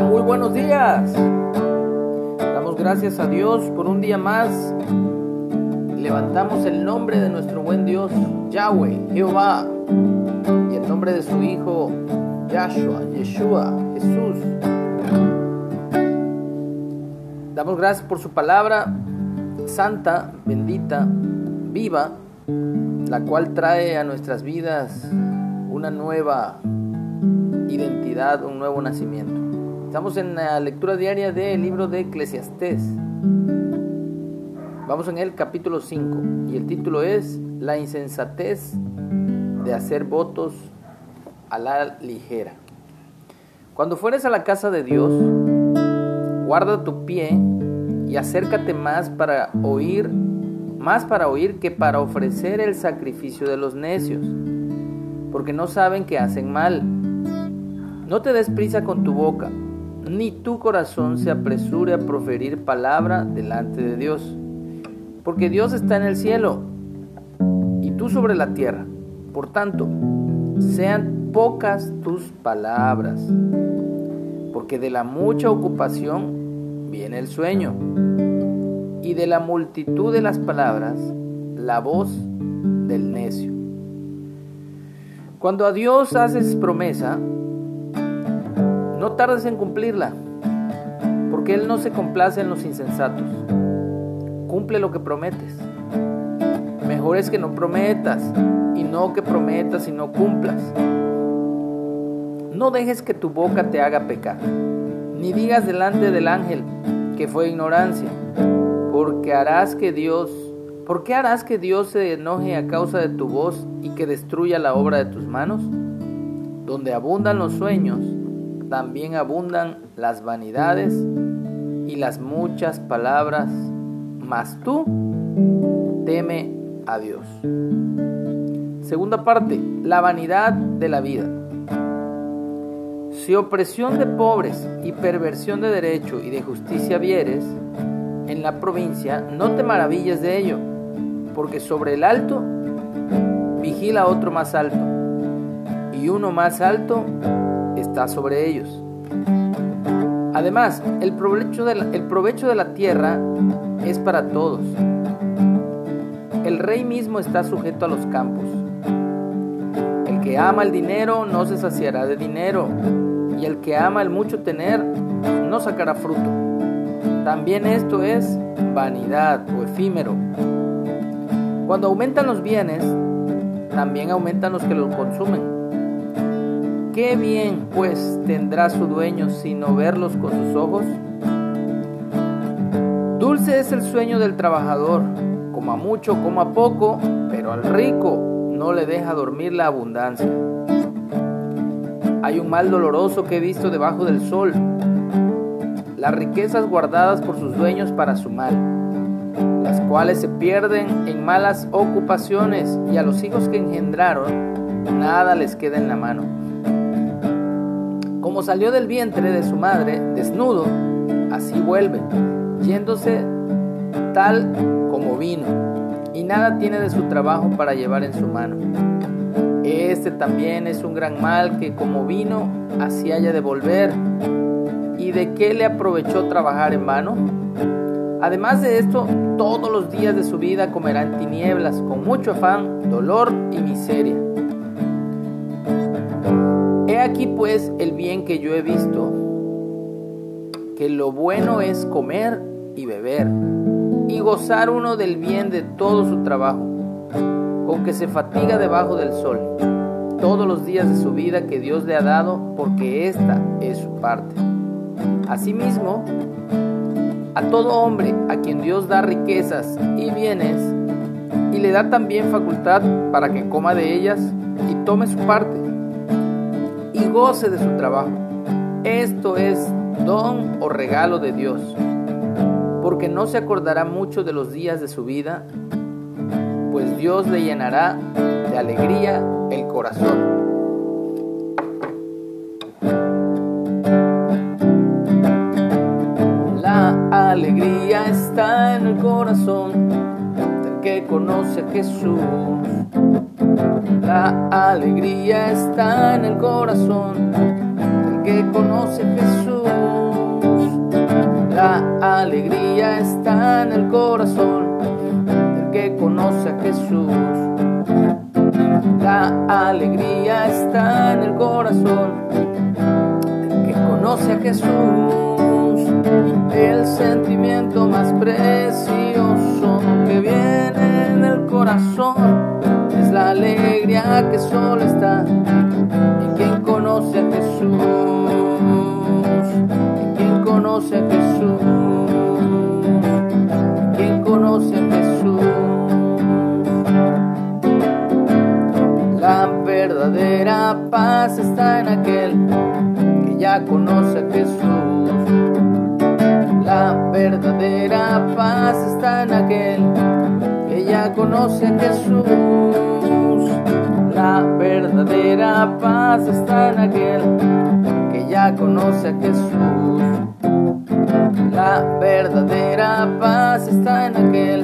Muy buenos días. Damos gracias a Dios por un día más. Levantamos el nombre de nuestro buen Dios, Yahweh, Jehová, y el nombre de su Hijo, Yahshua, Yeshua, Jesús. Damos gracias por su palabra santa, bendita, viva, la cual trae a nuestras vidas una nueva identidad, un nuevo nacimiento. Estamos en la lectura diaria del libro de Eclesiastés. Vamos en el capítulo 5 y el título es La insensatez de hacer votos a la ligera. Cuando fueres a la casa de Dios, guarda tu pie y acércate más para oír, más para oír que para ofrecer el sacrificio de los necios, porque no saben que hacen mal. No te des prisa con tu boca, ni tu corazón se apresure a proferir palabra delante de Dios, porque Dios está en el cielo y tú sobre la tierra. Por tanto, sean pocas tus palabras, porque de la mucha ocupación viene el sueño, y de la multitud de las palabras, la voz del necio. Cuando a Dios haces promesa, no tardes en cumplirla, porque Él no se complace en los insensatos. Cumple lo que prometes. Mejor es que no prometas y no que prometas y no cumplas. No dejes que tu boca te haga pecar, ni digas delante del ángel que fue ignorancia, porque harás que Dios, ¿por qué harás que Dios se enoje a causa de tu voz y que destruya la obra de tus manos? Donde abundan los sueños, también abundan las vanidades y las muchas palabras, mas tú teme a Dios. Segunda parte, la vanidad de la vida. Si opresión de pobres y perversión de derecho y de justicia vieres en la provincia, no te maravilles de ello, porque sobre el alto vigila otro más alto, y uno más alto sobre ellos. Además, el provecho de la, el provecho de la tierra es para todos. El rey mismo está sujeto a los campos. El que ama el dinero no se saciará de dinero, y el que ama el mucho tener no sacará fruto. También esto es vanidad o efímero. Cuando aumentan los bienes, también aumentan los que los consumen. ¿Qué bien pues tendrá su dueño sino verlos con sus ojos? Dulce es el sueño del trabajador, como a mucho, como a poco, pero al rico no le deja dormir la abundancia. Hay un mal doloroso que he visto debajo del sol, las riquezas guardadas por sus dueños para su mal, las cuales se pierden en malas ocupaciones y a los hijos que engendraron nada les queda en la mano. Como salió del vientre de su madre desnudo, así vuelve, yéndose tal como vino, y nada tiene de su trabajo para llevar en su mano. Este también es un gran mal que como vino, así haya de volver. ¿Y de qué le aprovechó trabajar en vano? Además de esto, todos los días de su vida comerá en tinieblas, con mucho afán, dolor y miseria. Aquí pues el bien que yo he visto, que lo bueno es comer y beber, y gozar uno del bien de todo su trabajo, con que se fatiga debajo del sol, todos los días de su vida que Dios le ha dado, porque esta es su parte. Asimismo, a todo hombre a quien Dios da riquezas y bienes, y le da también facultad para que coma de ellas y tome su parte, goce de su trabajo. Esto es don o regalo de Dios, porque no se acordará mucho de los días de su vida, pues Dios le llenará de alegría el corazón. La alegría está en el corazón que conoce a Jesús. La alegría está en el corazón del que conoce a Jesús. La alegría está en el corazón del que conoce a Jesús. La alegría está en el corazón del que conoce a Jesús. Que solo está en quien conoce a Jesús. En quien conoce a Jesús. Quien conoce a Jesús. La verdadera paz está en aquel que ya conoce a Jesús. La verdadera paz está en aquel que ya conoce a Jesús. La verdadera paz está en aquel que ya conoce a Jesús. La verdadera paz está en aquel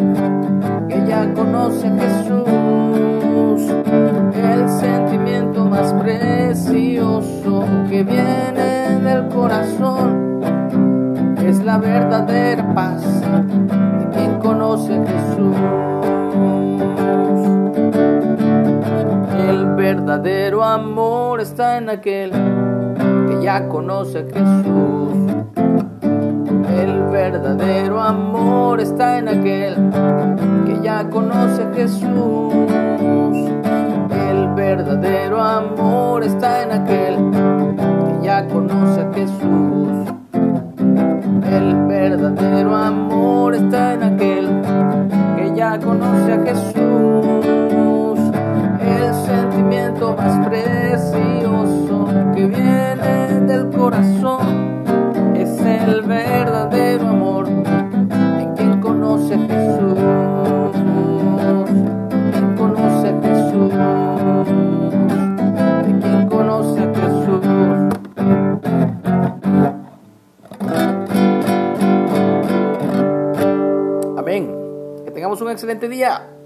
que ya conoce a Jesús. El sentimiento más precioso que viene del corazón es la verdadera paz de quien conoce a Jesús. Verdadero amor está en aquel que ya conoce a Jesús. El verdadero amor está en aquel que ya conoce a Jesús. El verdadero amor está en aquel sentimiento más precioso que viene del corazón es el verdadero amor en quien conoce a Jesús. Quien conoce a Jesús. De quien conoce a Jesús. Amén. Que tengamos un excelente día.